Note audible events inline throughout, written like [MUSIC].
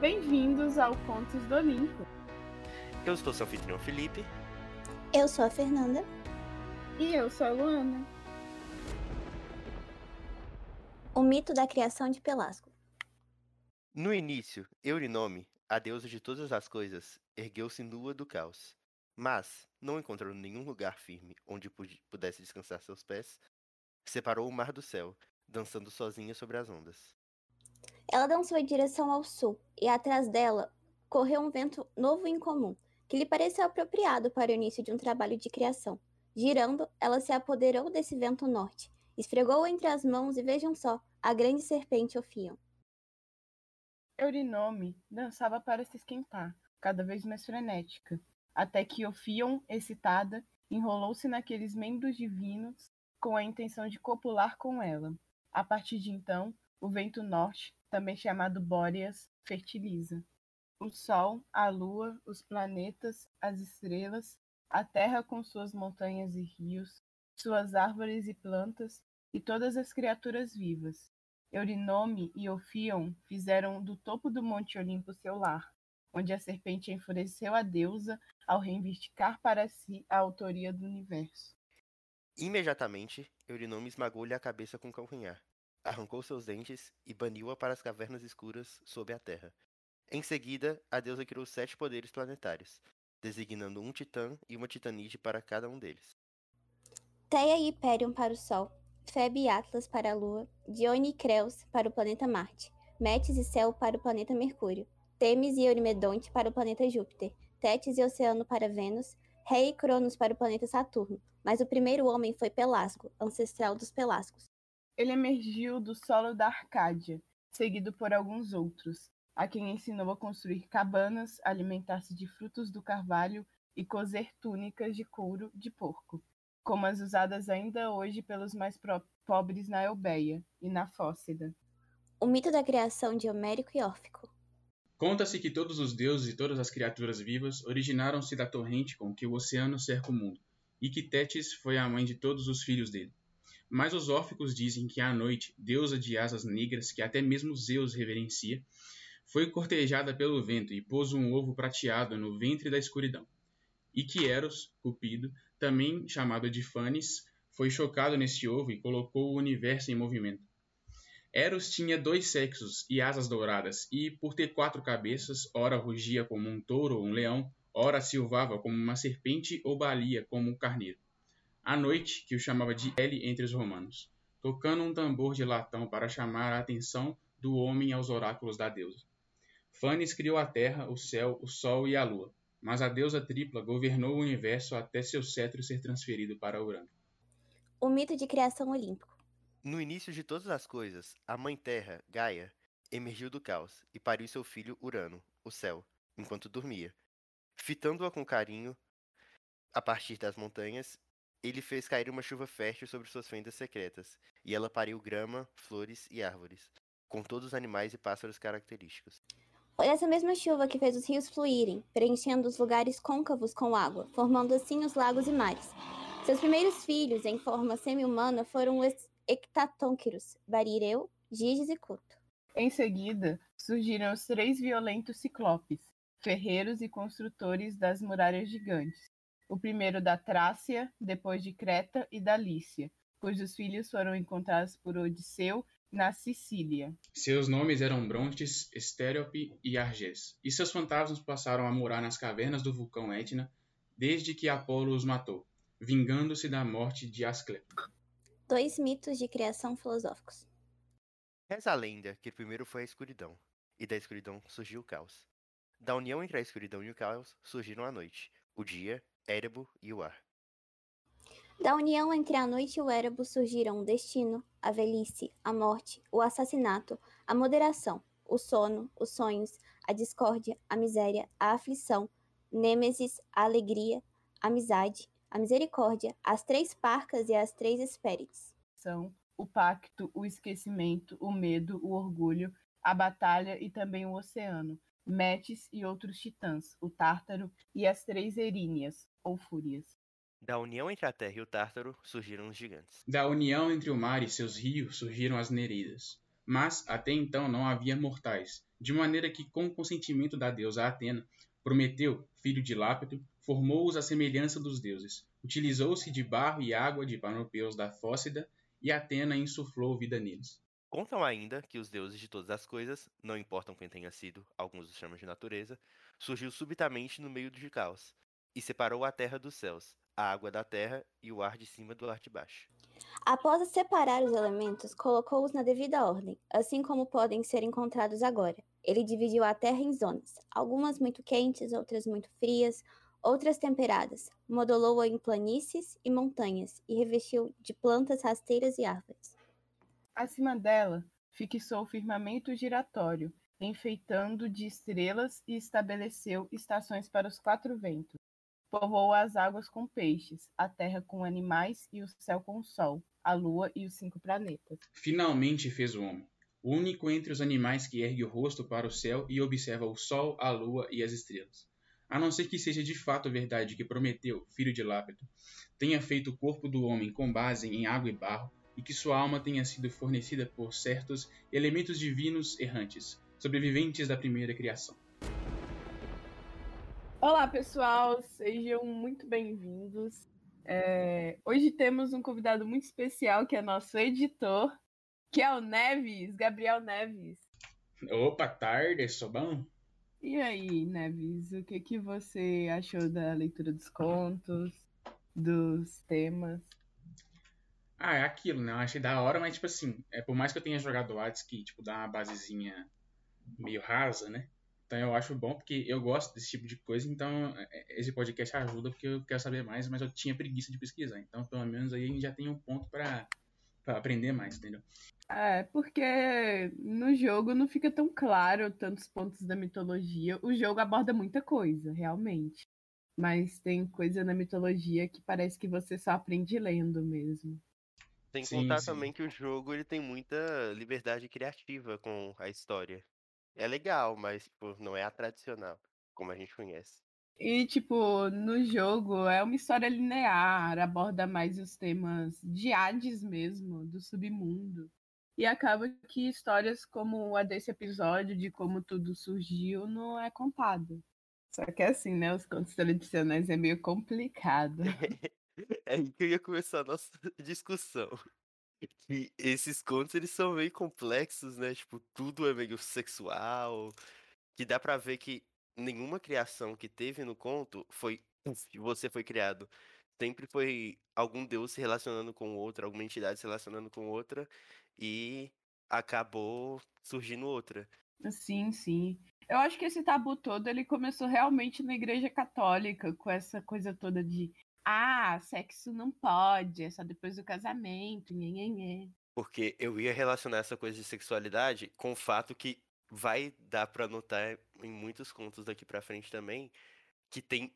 Bem-vindos ao Contos do Olimpo. Eu sou seu anfitrião Felipe. Eu sou a Fernanda. E eu sou a Luana. O mito da criação de Pelasgo. No início, Eurinome, a deusa de todas as coisas, ergueu-se nua do caos. Mas, não encontrando nenhum lugar firme onde pudesse descansar seus pés, separou o mar do céu, dançando sozinha sobre as ondas. Ela dançou em direção ao sul, e atrás dela correu um vento novo e incomum, que lhe pareceu apropriado para o início de um trabalho de criação. Girando, ela se apoderou desse vento norte, esfregou-o entre as mãos e vejam só, a grande serpente Ofion. Eurinome dançava para se esquentar, cada vez mais frenética, até que Ofion, excitada, enrolou-se naqueles membros divinos com a intenção de copular com ela. A partir de então, o vento norte, também chamado Bóreas, fertiliza. O Sol, a Lua, os planetas, as estrelas, a Terra com suas montanhas e rios, suas árvores e plantas, e todas as criaturas vivas. Eurinome e Ofion fizeram do topo do Monte Olimpo seu lar, onde a serpente enfureceu a deusa ao reivindicar para si a autoria do universo. Imediatamente, Eurinome esmagou-lhe a cabeça com o calcanhar, arrancou seus dentes e baniu-a para as cavernas escuras sob a terra. Em seguida, a deusa criou sete poderes planetários, designando um titã e uma titanide para cada um deles. Teia e Hyperion para o Sol, Febe e Atlas para a Lua, Dione e Creus para o planeta Marte, Metis e Céu para o planeta Mercúrio, Temis e Eurimedonte para o planeta Júpiter, Tétis e Oceano para Vênus, Rei e Cronos para o planeta Saturno, mas o primeiro homem foi Pelasgo, ancestral dos Pelasgos. Ele emergiu do solo da Arcádia, seguido por alguns outros, a quem ensinou a construir cabanas, alimentar-se de frutos do carvalho e cozer túnicas de couro de porco, como as usadas ainda hoje pelos mais pobres na Eubeia e na Fócida. O mito da criação de Homérico e Órfico. Conta-se que todos os deuses e todas as criaturas vivas originaram-se da torrente com que o oceano cerca o mundo, e que Tétis foi a mãe de todos os filhos dele. Mas os órficos dizem que a noite, deusa de asas negras que até mesmo Zeus reverencia, foi cortejada pelo vento e pôs um ovo prateado no ventre da escuridão. E que Eros, Cupido, também chamado de Fanes, foi chocado nesse ovo e colocou o universo em movimento. Eros tinha dois sexos e asas douradas, e, por ter quatro cabeças, ora rugia como um touro ou um leão, ora silvava como uma serpente ou balia como um carneiro. À noite, que o chamava de Ele entre os romanos, tocando um tambor de latão para chamar a atenção do homem aos oráculos da deusa. Fanes criou a terra, o céu, o sol e a lua, mas a deusa tripla governou o universo até seu cetro ser transferido para Urano. O mito de criação olímpico. No início de todas as coisas, a mãe terra, Gaia, emergiu do caos e pariu seu filho Urano, o céu, enquanto dormia. Fitando-a com carinho, a partir das montanhas, ele fez cair uma chuva fértil sobre suas fendas secretas, e ela pariu grama, flores e árvores, com todos os animais e pássaros característicos. Foi essa mesma chuva que fez os rios fluírem, preenchendo os lugares côncavos com água, formando assim os lagos e mares. Seus primeiros filhos, em forma semi-humana, foram os Hectatônquiros, Barireu, Giges e Cuto. Em seguida, surgiram os três violentos ciclopes, ferreiros e construtores das muralhas gigantes. O primeiro da Trácia, depois de Creta e da Lícia, cujos filhos foram encontrados por Odisseu na Sicília. Seus nomes eram Brontes, Estériope e Argés, e seus fantasmas passaram a morar nas cavernas do vulcão Etna desde que Apolo os matou, vingando-se da morte de Asclepio. Dois mitos de criação filosóficos. Reza a lenda que primeiro foi a escuridão, e da escuridão surgiu o caos. Da união entre a escuridão e o caos surgiram a noite, o dia, Érebo e o ar. Da união entre a noite e o Érebo surgiram o destino, a velhice, a morte, o assassinato, a moderação, o sono, os sonhos, a discórdia, a miséria, a aflição, nêmesis, a alegria, a amizade, a misericórdia, as três parcas e as três espérites. São o pacto, o esquecimento, o medo, o orgulho, a batalha e também o oceano, Metis e outros titãs, o Tártaro e as três Eríneas, ou Fúrias. Da união entre a Terra e o Tártaro surgiram os gigantes. Da união entre o mar e seus rios surgiram as Nereidas. Mas até então não havia mortais, de maneira que, com o consentimento da deusa Atena, Prometeu, filho de Lápeto, formou-os à semelhança dos deuses. Utilizou-se de barro e água de Panopeus da Fócida, e Atena insuflou vida neles. Contam ainda que os deuses de todas as coisas, não importam quem tenha sido, alguns os chamam de natureza, surgiu subitamente no meio de caos, e separou a terra dos céus, a água da terra e o ar de cima do ar de baixo. Após separar os elementos, colocou-os na devida ordem, assim como podem ser encontrados agora. Ele dividiu a terra em zonas, algumas muito quentes, outras muito frias, outras temperadas. Modulou-a em planícies e montanhas e revestiu de plantas rasteiras e árvores. Acima dela, fixou o firmamento giratório, enfeitando de estrelas e estabeleceu estações para os quatro ventos. Povoou as águas com peixes, a terra com animais e o céu com o sol, a lua e os cinco planetas. Finalmente fez o homem o único entre os animais que ergue o rosto para o céu e observa o sol, a lua e as estrelas. A não ser que seja de fato verdade que Prometeu, filho de Lápeto, tenha feito o corpo do homem com base em água e barro, e que sua alma tenha sido fornecida por certos elementos divinos errantes, sobreviventes da primeira criação. Olá, pessoal, sejam muito bem-vindos. É... Hoje temos um convidado muito especial que é nosso editor, que é o Neves, Gabriel Neves. Opa, tarde, sou bom? E aí, Neves, o que, que você achou da leitura dos contos, dos temas? Ah, é aquilo, né? Eu achei da hora, mas, tipo assim, é, por mais que eu tenha jogado Hades, que, tipo, dá uma basezinha meio rasa, né? Então eu acho bom, porque eu gosto desse tipo de coisa, então é, esse podcast ajuda, porque eu quero saber mais, mas eu tinha preguiça de pesquisar. Então, pelo menos aí a gente já tem um ponto para aprender mais, entendeu? É, porque no jogo não fica tão claro tantos pontos da mitologia. O jogo aborda muita coisa, realmente. Mas tem coisa na mitologia que parece que você só aprende lendo mesmo. Tem que sim, contar sim. também que o jogo ele tem muita liberdade criativa com a história. É legal, mas tipo, não é a tradicional, como a gente conhece. E, tipo, no jogo é uma história linear, aborda mais os temas de Hades mesmo, do submundo. E acaba que histórias como a desse episódio, de como tudo surgiu, não é contado. Só que assim, né? Os contos tradicionais é meio complicado. [LAUGHS] é aí que eu ia começar a nossa [LAUGHS] discussão. Que esses contos, eles são meio complexos, né? Tipo, tudo é meio sexual. Que dá pra ver que nenhuma criação que teve no conto foi você foi criado. Sempre foi algum deus se relacionando com outro, alguma entidade se relacionando com outra, e acabou surgindo outra. Sim, sim. Eu acho que esse tabu todo ele começou realmente na Igreja Católica, com essa coisa toda de ah, sexo não pode, é só depois do casamento, nhenhenhê. Porque eu ia relacionar essa coisa de sexualidade com o fato que vai dar para notar em muitos contos daqui para frente também que tem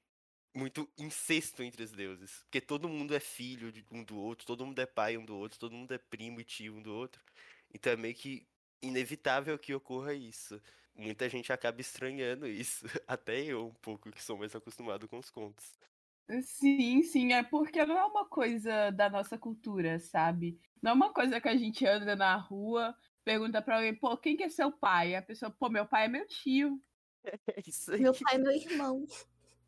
muito incesto entre os deuses. Porque todo mundo é filho um do outro, todo mundo é pai um do outro, todo mundo é primo e tio um do outro. Então é meio que inevitável que ocorra isso. Muita gente acaba estranhando isso. [LAUGHS] Até eu, um pouco, que sou mais acostumado com os contos. Sim, sim, é porque não é uma coisa da nossa cultura, sabe? Não é uma coisa que a gente anda na rua, pergunta pra alguém, pô, quem que é seu pai? A pessoa, pô, meu pai é meu tio. [LAUGHS] É isso aí. Meu pai é meu irmão.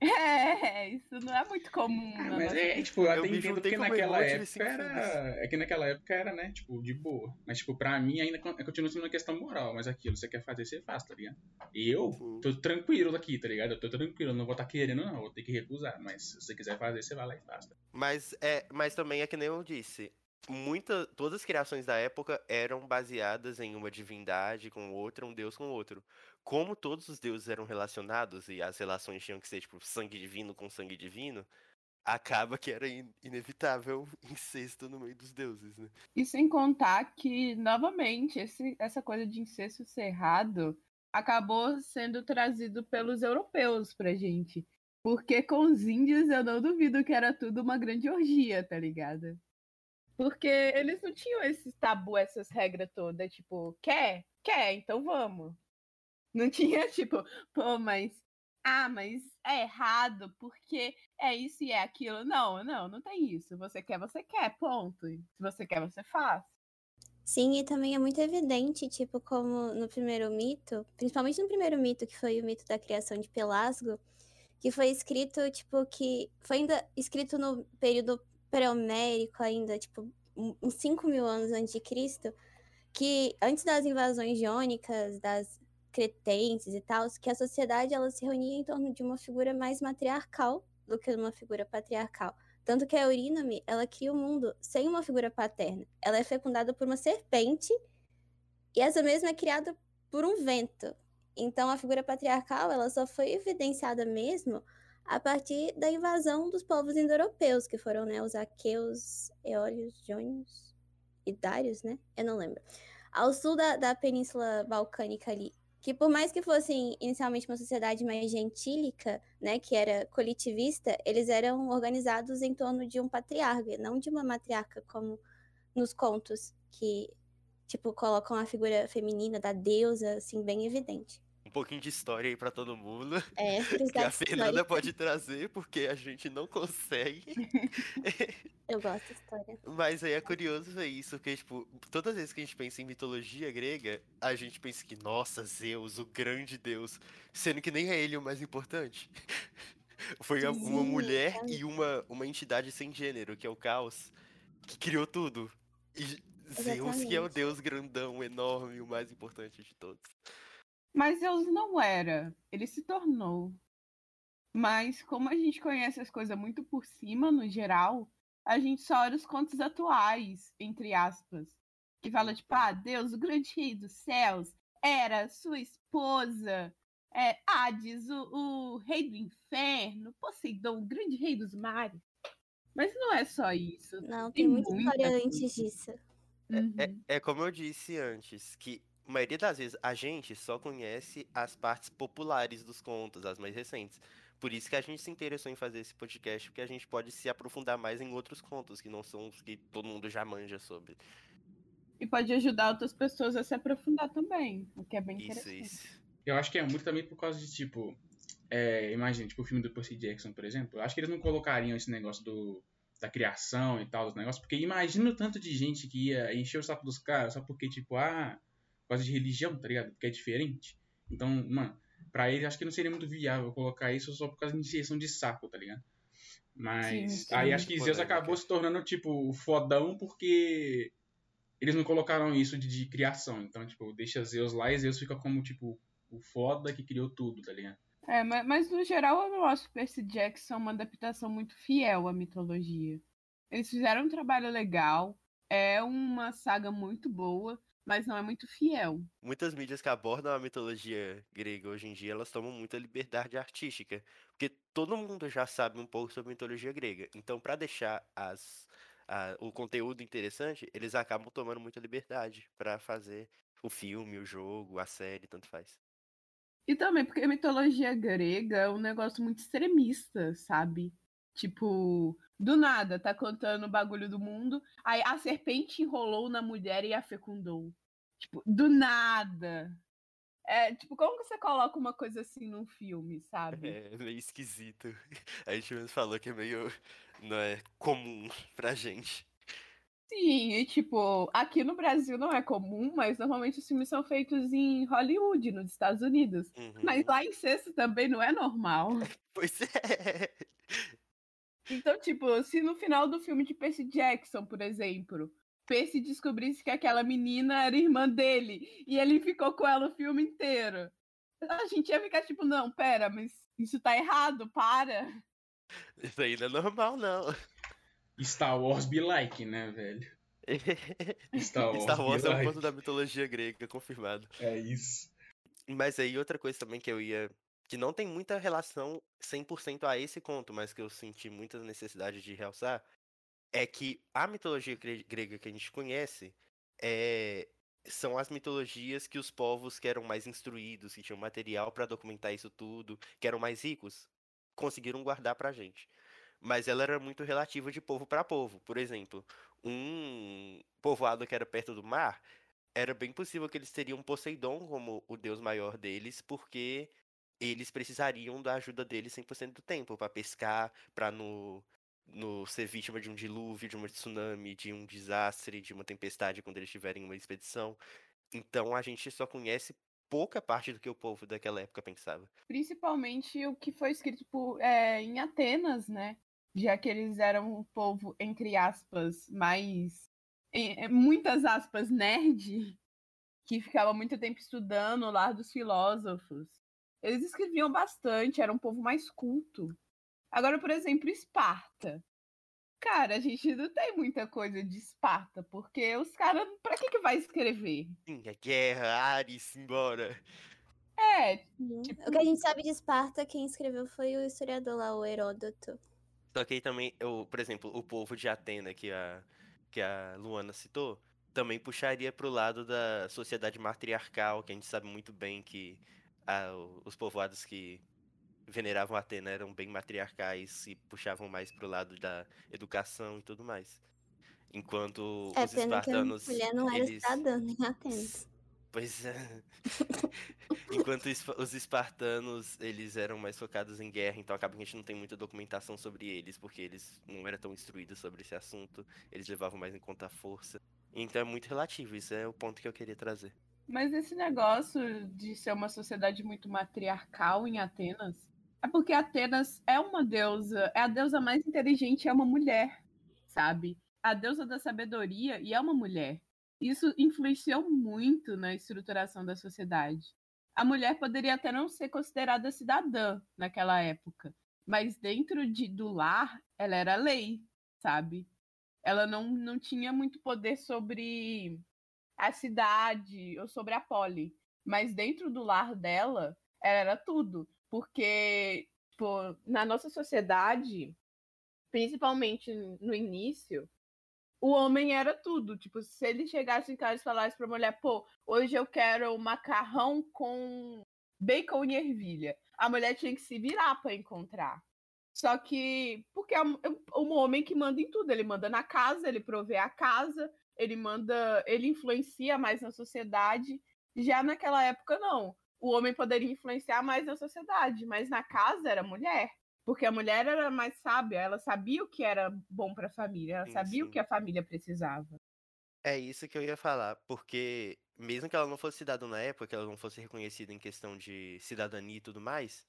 É, isso não é muito comum. Ah, mas é, tipo, eu até entendo que naquela época era. É que naquela época era, né, tipo, de boa. Mas, tipo, pra mim ainda continua sendo uma questão moral. Mas aquilo, você quer fazer, você faz, tá ligado? Eu uhum. tô tranquilo aqui, tá ligado? Eu tô tranquilo, não vou estar tá querendo, não, vou ter que recusar. Mas se você quiser fazer, você vai lá e faz. Tá? Mas, é, mas também é que nem eu disse muita, todas as criações da época eram baseadas em uma divindade com outra, um deus com outro. Como todos os deuses eram relacionados e as relações tinham que ser tipo sangue divino com sangue divino, acaba que era in inevitável [LAUGHS] incesto no meio dos deuses, né? E sem contar que, novamente, esse, essa coisa de incesto ser errado acabou sendo trazido pelos europeus pra gente. Porque com os índios eu não duvido que era tudo uma grande orgia, tá ligado? Porque eles não tinham esse tabu, essas regras todas, tipo, quer? Quer, então vamos. Não tinha, [LAUGHS] tipo, pô, mas. Ah, mas é errado, porque é isso e é aquilo. Não, não, não tem isso. Você quer, você quer, ponto. Se você quer, você faz. Sim, e também é muito evidente, tipo, como no primeiro mito, principalmente no primeiro mito, que foi o mito da criação de Pelasgo, que foi escrito, tipo, que foi ainda escrito no período pré-homérico ainda, tipo, uns 5 mil anos antes de Cristo, que antes das invasões jônicas, das cretenses e tal, que a sociedade ela se reunia em torno de uma figura mais matriarcal do que uma figura patriarcal. Tanto que a Eurínome, ela cria o um mundo sem uma figura paterna. Ela é fecundada por uma serpente e essa mesma é criada por um vento. Então a figura patriarcal, ela só foi evidenciada mesmo a partir da invasão dos povos indo-europeus, que foram né, os aqueus, eólios, jônios e dários, né? Eu não lembro. Ao sul da, da Península Balcânica ali, que por mais que fossem inicialmente uma sociedade mais gentílica, né, que era coletivista, eles eram organizados em torno de um patriarca, não de uma matriarca, como nos contos, que, tipo, colocam a figura feminina da deusa, assim, bem evidente pouquinho de história aí para todo mundo. É, [LAUGHS] que a Fernanda pode trazer, porque a gente não consegue. [LAUGHS] Eu gosto de história. Mas aí é curioso ver isso, porque, tipo, todas as vezes que a gente pensa em mitologia grega, a gente pensa que, nossa, Zeus, o grande deus, sendo que nem é ele o mais importante. [LAUGHS] Foi Sim, uma mulher é. e uma, uma entidade sem gênero, que é o caos, que criou tudo. E Zeus, que é o deus grandão, enorme, o mais importante de todos. Mas Zeus não era, ele se tornou. Mas como a gente conhece as coisas muito por cima, no geral, a gente só olha os contos atuais, entre aspas. Que fala, tipo, ah, Deus, o grande rei dos céus, era sua esposa, é, Hades, o, o rei do inferno, Poseidon, o grande rei dos mares. Mas não é só isso. Não, tem, tem muita história antes disso. É, uhum. é, é, como eu disse antes, que a maioria das vezes a gente só conhece as partes populares dos contos, as mais recentes. Por isso que a gente se interessou em fazer esse podcast, porque a gente pode se aprofundar mais em outros contos, que não são os que todo mundo já manja sobre. E pode ajudar outras pessoas a se aprofundar também, o que é bem isso, interessante. Isso. Eu acho que é muito também por causa de, tipo, é, imagina, tipo o filme do Percy Jackson, por exemplo. Eu acho que eles não colocariam esse negócio do, da criação e tal, dos negócios, porque imagina o tanto de gente que ia encher o saco dos caras só porque, tipo, ah, causa de religião, tá ligado? Porque é diferente. Então, mano, pra ele acho que não seria muito viável colocar isso só por causa de iniciação de saco, tá ligado? Mas sim, sim, aí acho que Zeus acabou se tornando, tipo, fodão porque eles não colocaram isso de, de, criação. Então, tipo, deixa Zeus lá e Zeus fica como, tipo, o foda que criou tudo, tá ligado? É, mas, mas no geral eu não acho Percy Jackson uma adaptação muito fiel à mitologia. Eles fizeram um trabalho legal, é uma saga muito boa, mas não é muito fiel. Muitas mídias que abordam a mitologia grega hoje em dia, elas tomam muita liberdade artística, porque todo mundo já sabe um pouco sobre mitologia grega. Então, para deixar as, a, o conteúdo interessante, eles acabam tomando muita liberdade para fazer o filme, o jogo, a série, tanto faz. E também porque a mitologia grega é um negócio muito extremista, sabe? Tipo, do nada, tá contando o bagulho do mundo, aí a serpente enrolou na mulher e a fecundou. Tipo, do nada. É, tipo, como que você coloca uma coisa assim num filme, sabe? É meio esquisito. A gente mesmo falou que é meio. não é comum pra gente. Sim, e tipo, aqui no Brasil não é comum, mas normalmente os filmes são feitos em Hollywood, nos Estados Unidos. Uhum. Mas lá em sexto também não é normal. [LAUGHS] Pois é. Então, tipo, se no final do filme de Percy Jackson, por exemplo, Percy descobrisse que aquela menina era irmã dele e ele ficou com ela o filme inteiro, a gente ia ficar tipo, não, pera, mas isso tá errado, para. Isso aí não é normal, não. Star Wars be like, né, velho? [LAUGHS] Star Wars, Star Wars é um ponto da mitologia grega, confirmado. É isso. Mas aí outra coisa também que eu ia que não tem muita relação 100% a esse conto, mas que eu senti muita necessidade de realçar, é que a mitologia grega que a gente conhece é, são as mitologias que os povos que eram mais instruídos, que tinham material para documentar isso tudo, que eram mais ricos, conseguiram guardar pra gente. Mas ela era muito relativa de povo para povo. Por exemplo, um povoado que era perto do mar, era bem possível que eles teriam Poseidon como o deus maior deles, porque eles precisariam da ajuda dele 100% do tempo para pescar, para no no ser vítima de um dilúvio, de um tsunami, de um desastre, de uma tempestade quando eles estiverem em uma expedição. Então a gente só conhece pouca parte do que o povo daquela época pensava. Principalmente o que foi escrito por, é, em Atenas, né? Já que eles eram um povo, entre aspas, mais. Em, muitas aspas, nerd, que ficava muito tempo estudando o lar dos filósofos. Eles escreviam bastante, era um povo mais culto. Agora, por exemplo, Esparta. Cara, a gente não tem muita coisa de Esparta, porque os caras, pra que que vai escrever? Sim, a guerra, Ares, embora. É, tipo... O que a gente sabe de Esparta, quem escreveu foi o historiador lá, o Heródoto. Só que aí também, eu, por exemplo, o povo de Atena, que a, que a Luana citou, também puxaria pro lado da sociedade matriarcal, que a gente sabe muito bem que a, os povoados que veneravam Atena eram bem matriarcais e puxavam mais pro lado da educação e tudo mais. Enquanto é, os espartanos. Que a mulher não era eles... cidadã em Atenas. Pois é. [LAUGHS] Enquanto os espartanos, eles eram mais focados em guerra, então acaba que a gente não tem muita documentação sobre eles, porque eles não eram tão instruídos sobre esse assunto, eles levavam mais em conta a força. Então é muito relativo, isso é o ponto que eu queria trazer. Mas esse negócio de ser uma sociedade muito matriarcal em Atenas, é porque Atenas é uma deusa, é a deusa mais inteligente, é uma mulher, sabe? A deusa da sabedoria e é uma mulher. Isso influenciou muito na estruturação da sociedade. A mulher poderia até não ser considerada cidadã naquela época, mas dentro de, do lar, ela era lei, sabe? Ela não, não tinha muito poder sobre a cidade ou sobre a poli, mas dentro do lar dela, ela era tudo. Porque, tipo, na nossa sociedade, principalmente no início, o homem era tudo. Tipo, se ele chegasse em casa e falasse pra mulher, pô, hoje eu quero macarrão com bacon e ervilha. A mulher tinha que se virar para encontrar. Só que, porque é um, é um homem que manda em tudo. Ele manda na casa, ele provê a casa, ele manda, ele influencia mais na sociedade. Já naquela época, não o homem poderia influenciar mais na sociedade, mas na casa era mulher. Porque a mulher era mais sábia, ela sabia o que era bom para a família, ela sim, sabia sim. o que a família precisava. É isso que eu ia falar, porque mesmo que ela não fosse cidadã na época, que ela não fosse reconhecida em questão de cidadania e tudo mais,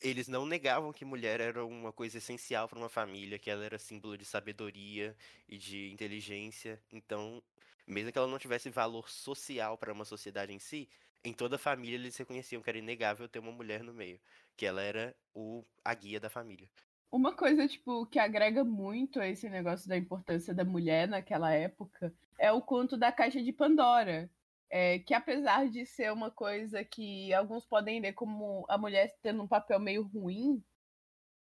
eles não negavam que mulher era uma coisa essencial para uma família, que ela era símbolo de sabedoria e de inteligência. Então, mesmo que ela não tivesse valor social para uma sociedade em si, em toda a família eles reconheciam que era inegável ter uma mulher no meio, que ela era o, a guia da família. Uma coisa, tipo, que agrega muito a esse negócio da importância da mulher naquela época é o conto da Caixa de Pandora. É, que apesar de ser uma coisa que alguns podem ler como a mulher tendo um papel meio ruim,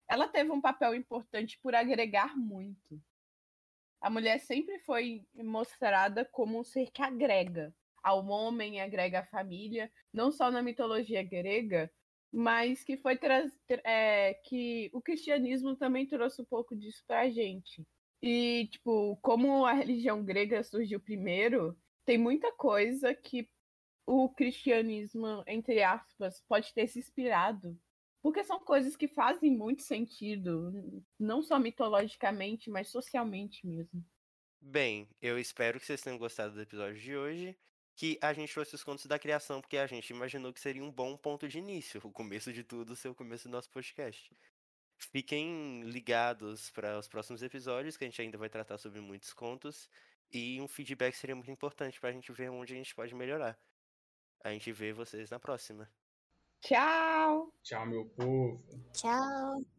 ela teve um papel importante por agregar muito. A mulher sempre foi mostrada como um ser que agrega ao homem, agrega a família, não só na mitologia grega, mas que foi é, que o cristianismo também trouxe um pouco disso para a gente. E, tipo, como a religião grega surgiu primeiro, tem muita coisa que o cristianismo, entre aspas, pode ter se inspirado. Porque são coisas que fazem muito sentido, não só mitologicamente, mas socialmente mesmo. Bem, eu espero que vocês tenham gostado do episódio de hoje que a gente trouxe os contos da criação, porque a gente imaginou que seria um bom ponto de início, o começo de tudo ser o começo do nosso podcast. Fiquem ligados para os próximos episódios, que a gente ainda vai tratar sobre muitos contos, e um feedback seria muito importante para a gente ver onde a gente pode melhorar. A gente vê vocês na próxima. Tchau! Tchau, meu povo! Tchau!